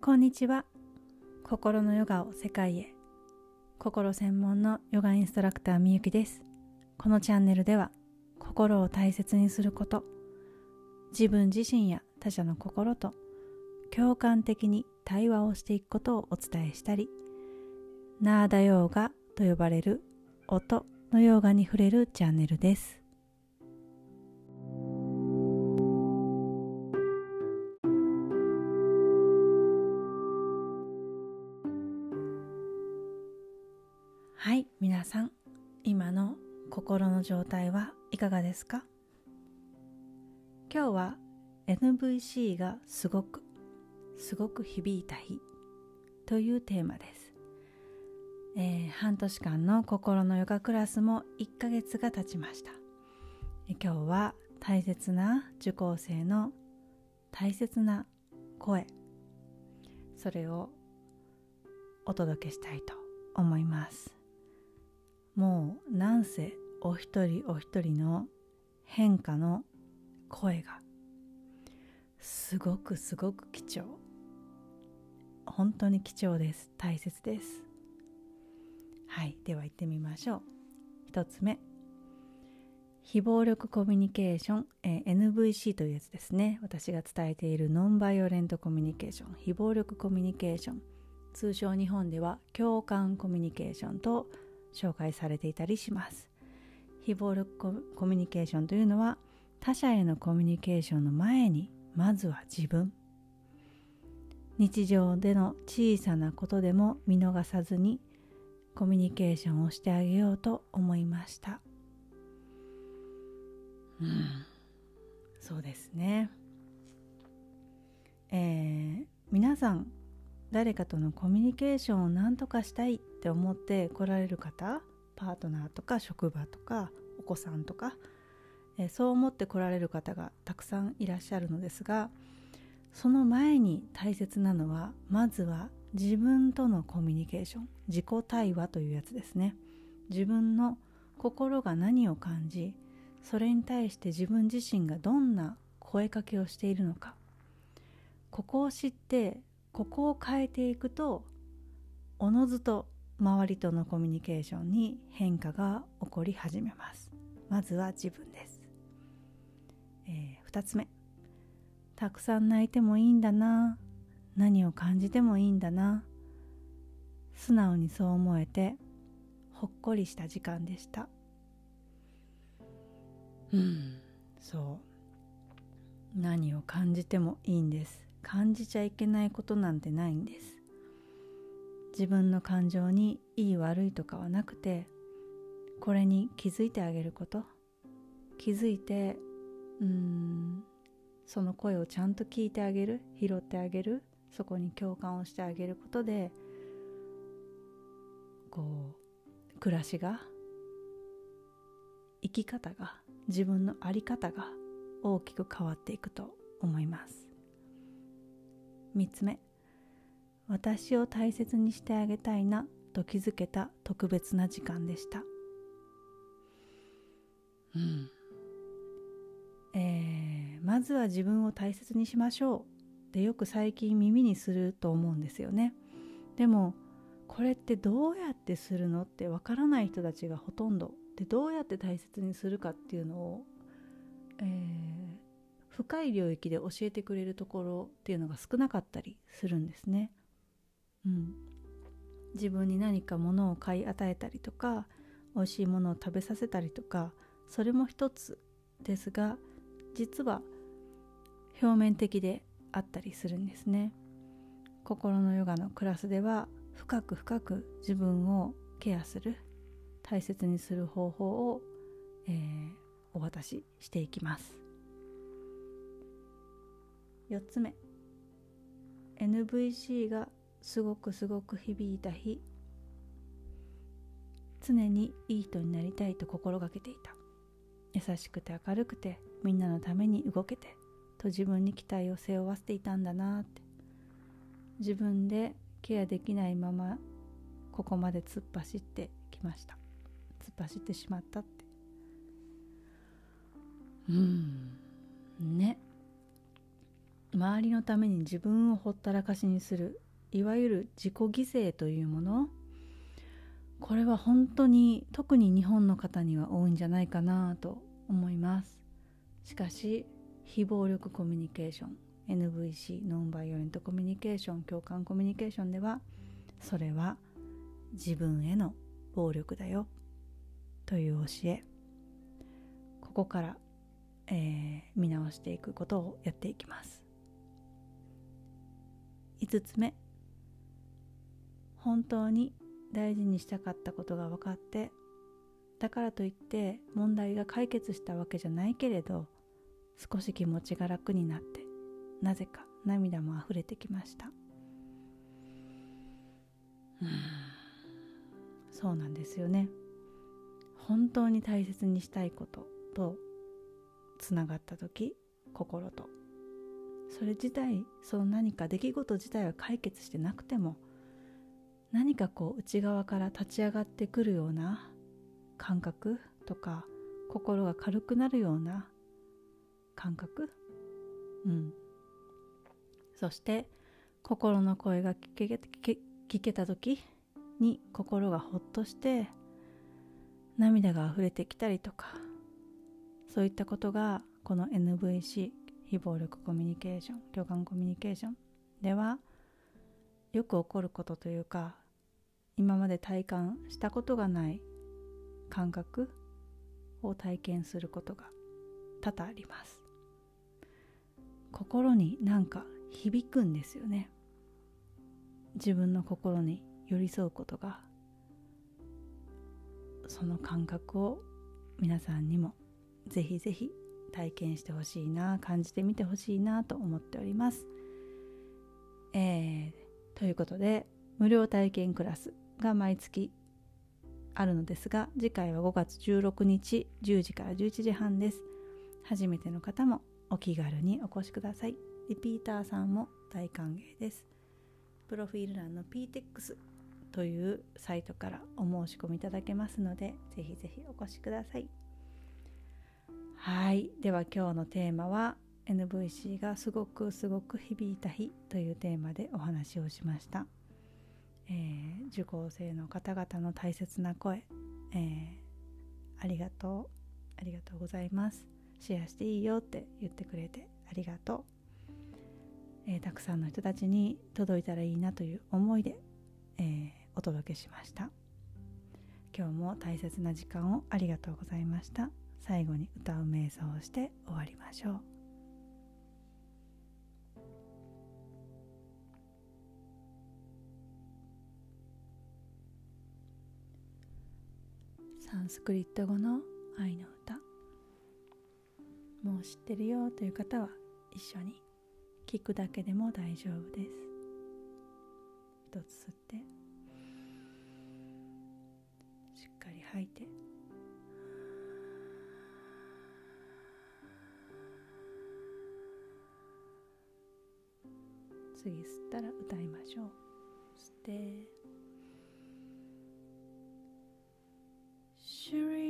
こんにちは。心のヨガを世界へ。心専門のヨガインストラクターみゆきです。このチャンネルでは心を大切にすること自分自身や他者の心と共感的に対話をしていくことをお伝えしたりナーダヨーガと呼ばれる音のヨーガに触れるチャンネルです。はい皆さん今の心の状態はいかがですか？今日は NVC がすごくすごく響いた日というテーマです。えー、半年間の心のヨガクラスも1ヶ月が経ちました、今日は大切な受講生の大切な声。それをお届けしたいと思います。もうなんせお一人お一人の変化の声がすごくすごく貴重。本当に貴重です。大切です。はいでは行ってみましょう。1つ目。非暴力コミュニケーション、えー、NVC というやつですね。私が伝えているノンバイオレントコミュニケーション。非暴力コミュニケーション。通称日本では共感コミュニケーションと紹介されていたりします。非暴力コミュニケーションというのは他者へのコミュニケーションの前にまずは自分。日常での小さなことでも見逃さずにコミュニケーションをしてあげようと思いました。うん。そうですね。えー、皆さん誰かとのコミュニケーションを何とかしたいって思って来られる方パートナーとか職場とかお子さんとか、え、そう思って来られる方がたくさんいらっしゃるのですがその前に大切なのはまずは自分とのコミュニケーション自己対話というやつですね。自分の心が何を感じそれに対して自分自身がどんな声かけをしているのか。ここを知ってここを変えていくとおのずと周りとのコミュニケーションに変化が起こり始めます。まずは自分です、えー、2つ目。たくさん泣いてもいいんだな。何を感じてもいいんだな。素直にそう思えてほっこりした時間でした。うんそう。何を感じてもいいんです。感じちゃいけないことなんてないんです。自分の感情にいい悪いとかはなくてこれに気づいてあげること。気づいてうんその声をちゃんと聞いてあげる。拾ってあげる。そこに共感をしてあげることでこう暮らしが生き方が自分の在り方が大きく変わっていくと思います。3つ目。私を大切にしてあげたいなと気づけた特別な時間でした。うん。えー、まずは自分を大切にしましょうってよく最近耳にすると思うんですよね。でもこれってどうやってするのってわからない人たちがほとんど。でどうやって大切にするかっていうのを、えー、深い領域で教えてくれるところっていうのが少なかったりするんですね。うん、自分に何か物を買い与えたりとか美味しいものを食べさせたりとかそれも一つですが実は表面的であったりするんですね。心のヨガのクラスでは深く深く自分をケアする大切にする方法を、えー、お渡ししていきます。4つ目。NVC がすごくすごく響いた日。常にいい人になりたいと心がけていた。優しくて明るくてみんなのために動けてと自分に期待を背負わせていたんだなって。自分でケアできないままここまで突っ走ってきました。突っ走ってしまったって。うん。ね。周りのために自分をほったらかしにするいわゆる自己犠牲というもの。これは本当に特に日本の方には多いんじゃないかなと思います。しかし非暴力コミュニケーション NVC ノンバイオレントコミュニケーション共感コミュニケーションではそれは自分への暴力だよという教え。ここから、えー、見直していくことをやっていきます。5つ目。本当に大事にしたかったことが分かってだからといって問題が解決したわけじゃないけれど少し気持ちが楽になってなぜか涙も溢れてきました。そうなんですよね。本当に大切にしたいこととつながった時心と。それ自体その何か出来事自体は解決してなくても何かこう内側から立ち上がってくるような感覚とか心が軽くなるような感覚？うん。そして心の声が聞け聞けた時に心がほっとして涙が溢れてきたりとかそういったことがこの NVC 非暴力コミュニケーション共感コミュニケーション。ではよく起こることというか今まで体感したことがない感覚を体験することが多々あります。心になんか響くんですよね。自分の心に寄り添うことがその感覚を皆さんにもぜひぜひ体験してほしいな感じてみてほしいなと思っております。えー、ということで無料体験クラスが毎月あるのですが次回は5月16日10時から11時半です。初めての方もお気軽にお越しください。リピーターさんも大歓迎です。プロフィール欄の PTEX というサイトからお申し込みいただけますのでぜひぜひお越しくださいはい。では今日のテーマは NVC がすごくすごく響いた日というテーマでお話をしました、えー、受講生の方々の大切な声、えー、ありがとうありがとうございます。シェアしていいよって言ってくれてありがとう、えー、たくさんの人たちに届いたらいいなという思いで、え、お届けしました。今日も大切な時間をありがとうございました。最後に歌う瞑想をして終わりましょう。サンスクリット語の愛の歌。もう知ってるよという方は一緒に聞くだけでも大丈夫です。一つ吸って。しっかり吐いて。次吸ったら歌いましょう。吸って。シュリー